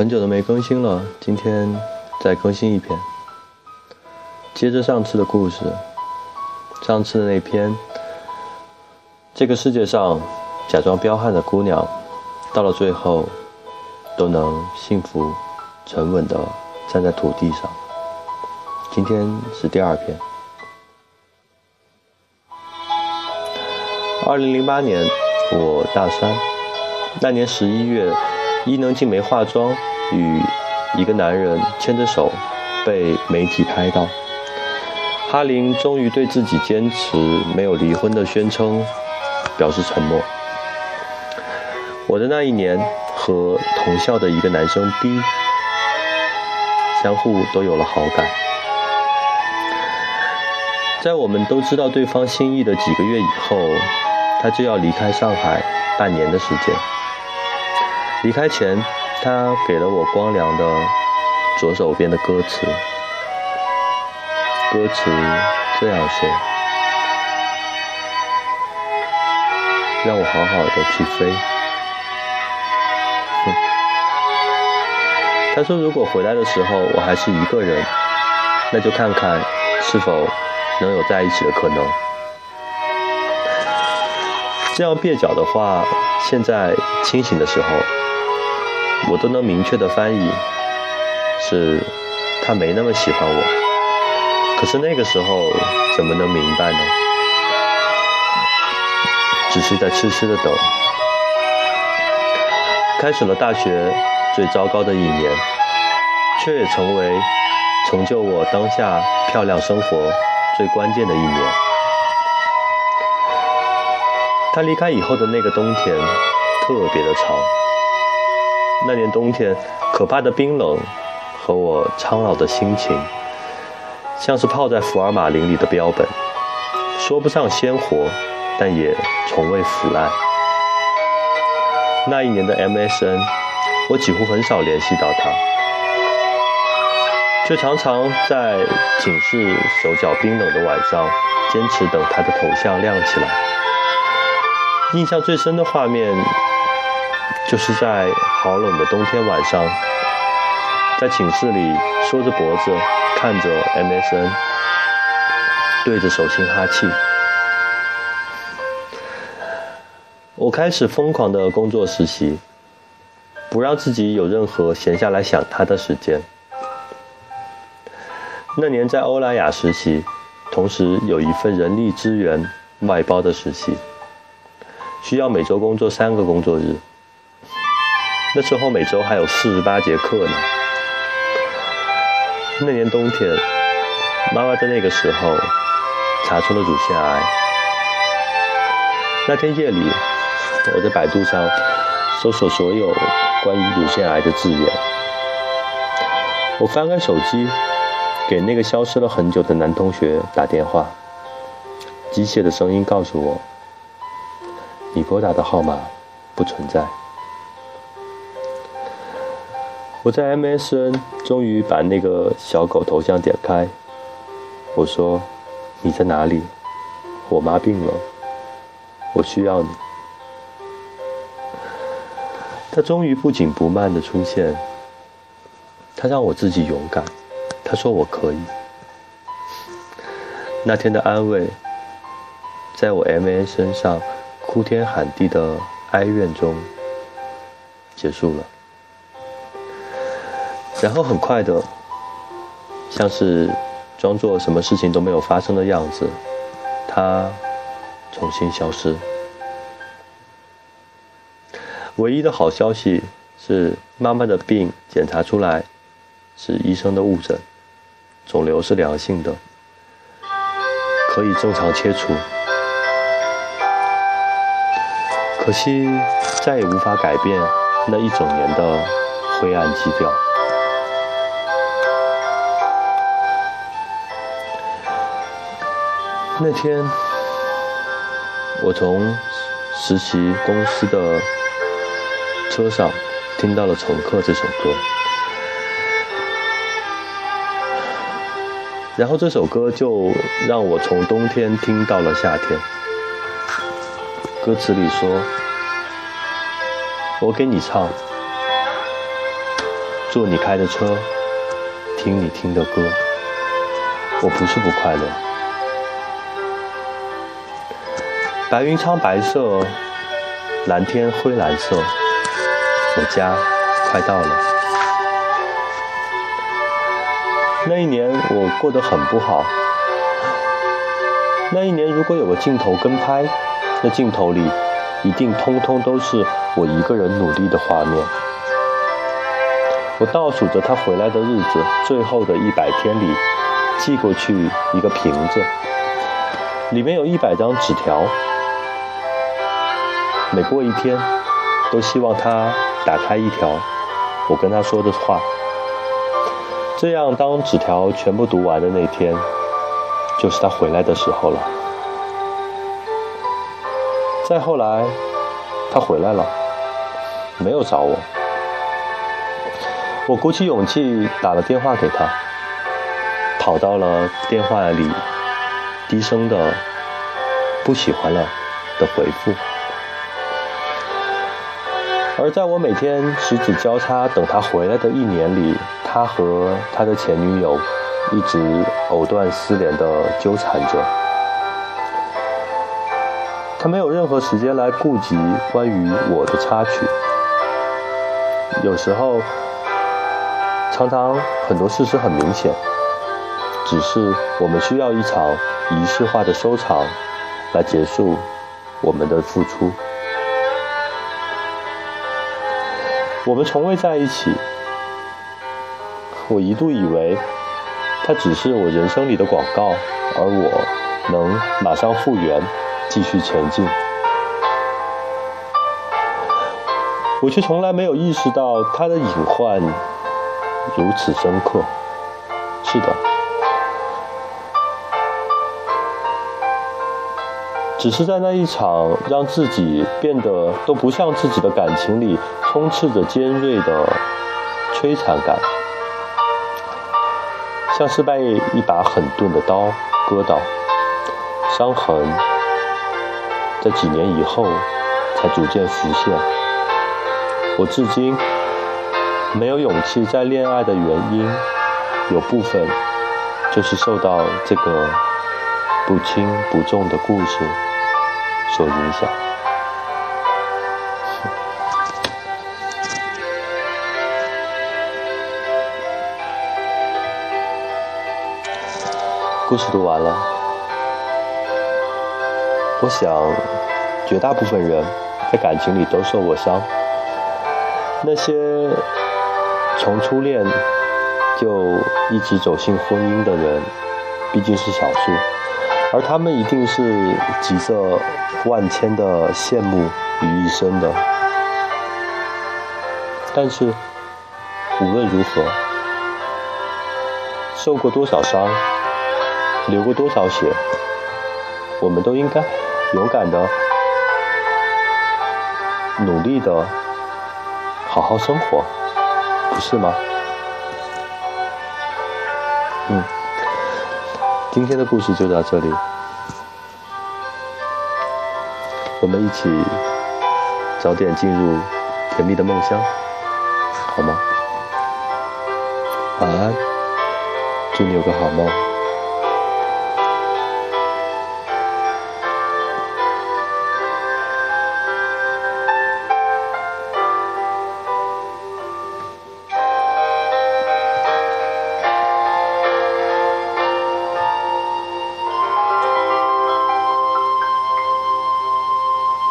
很久都没更新了，今天再更新一篇，接着上次的故事。上次的那篇，这个世界上假装彪悍的姑娘，到了最后都能幸福、沉稳的站在土地上。今天是第二篇。二零零八年，我大三，那年十一月。伊能静没化妆，与一个男人牵着手，被媒体拍到。哈林终于对自己坚持没有离婚的宣称表示沉默。我的那一年和同校的一个男生 B 相互都有了好感。在我们都知道对方心意的几个月以后，他就要离开上海半年的时间。离开前，他给了我光良的左手边的歌词，歌词这样说：“让我好好的去飞。”他说：“如果回来的时候我还是一个人，那就看看是否能有在一起的可能。”这样蹩脚的话，现在清醒的时候。我都能明确的翻译，是他没那么喜欢我。可是那个时候怎么能明白呢？只是在痴痴的等。开始了大学最糟糕的一年，却也成为成就我当下漂亮生活最关键的一年。他离开以后的那个冬天，特别的长。那年冬天，可怕的冰冷和我苍老的心情，像是泡在福尔马林里的标本，说不上鲜活，但也从未腐烂。那一年的 MSN，我几乎很少联系到他，却常常在寝室手脚冰冷的晚上，坚持等他的头像亮起来。印象最深的画面。就是在好冷的冬天晚上，在寝室里缩着脖子看着 MSN，对着手心哈气。我开始疯狂的工作实习，不让自己有任何闲下来想他的时间。那年在欧莱雅实习，同时有一份人力资源外包的实习，需要每周工作三个工作日。那时候每周还有四十八节课呢。那年冬天，妈妈在那个时候查出了乳腺癌。那天夜里，我在百度上搜索所有关于乳腺癌的字眼。我翻开手机，给那个消失了很久的男同学打电话。机械的声音告诉我：“你拨打的号码不存在。”我在 MSN 终于把那个小狗头像点开，我说：“你在哪里？我妈病了，我需要你。”他终于不紧不慢的出现，他让我自己勇敢，他说我可以。那天的安慰，在我 MA 身上哭天喊地的哀怨中结束了。然后很快的，像是装作什么事情都没有发生的样子，他重新消失。唯一的好消息是，妈妈的病检查出来是医生的误诊，肿瘤是良性的，可以正常切除。可惜再也无法改变那一整年的灰暗基调。那天，我从实习公司的车上听到了《乘客》这首歌，然后这首歌就让我从冬天听到了夏天。歌词里说：“我给你唱，坐你开的车，听你听的歌。我不是不快乐。白云苍白色，蓝天灰蓝色，我家快到了。那一年我过得很不好。那一年如果有个镜头跟拍，那镜头里一定通通都是我一个人努力的画面。我倒数着他回来的日子，最后的一百天里，寄过去一个瓶子，里面有一百张纸条。每过一天，都希望他打开一条，我跟他说的话。这样，当纸条全部读完的那天，就是他回来的时候了。再后来，他回来了，没有找我。我鼓起勇气打了电话给他，跑到了电话里低声的“不喜欢了”的回复。而在我每天十指交叉等他回来的一年里，他和他的前女友一直藕断丝连的纠缠着。他没有任何时间来顾及关于我的插曲。有时候，常常很多事实很明显，只是我们需要一场仪式化的收场，来结束我们的付出。我们从未在一起。我一度以为，它只是我人生里的广告，而我能马上复原，继续前进。我却从来没有意识到它的隐患如此深刻。是的，只是在那一场让自己变得都不像自己的感情里。充斥着尖锐的摧残感，像是被一把很钝的刀割到，伤痕在几年以后才逐渐浮现。我至今没有勇气再恋爱的原因，有部分就是受到这个不轻不重的故事所影响。故事读完了，我想，绝大部分人在感情里都受过伤。那些从初恋就一直走进婚姻的人，毕竟是少数，而他们一定是集着万千的羡慕于一身的。但是，无论如何，受过多少伤。流过多少血，我们都应该勇敢的、努力的好好生活，不是吗？嗯，今天的故事就到这里，我们一起早点进入甜蜜的梦乡，好吗？晚安，祝你有个好梦。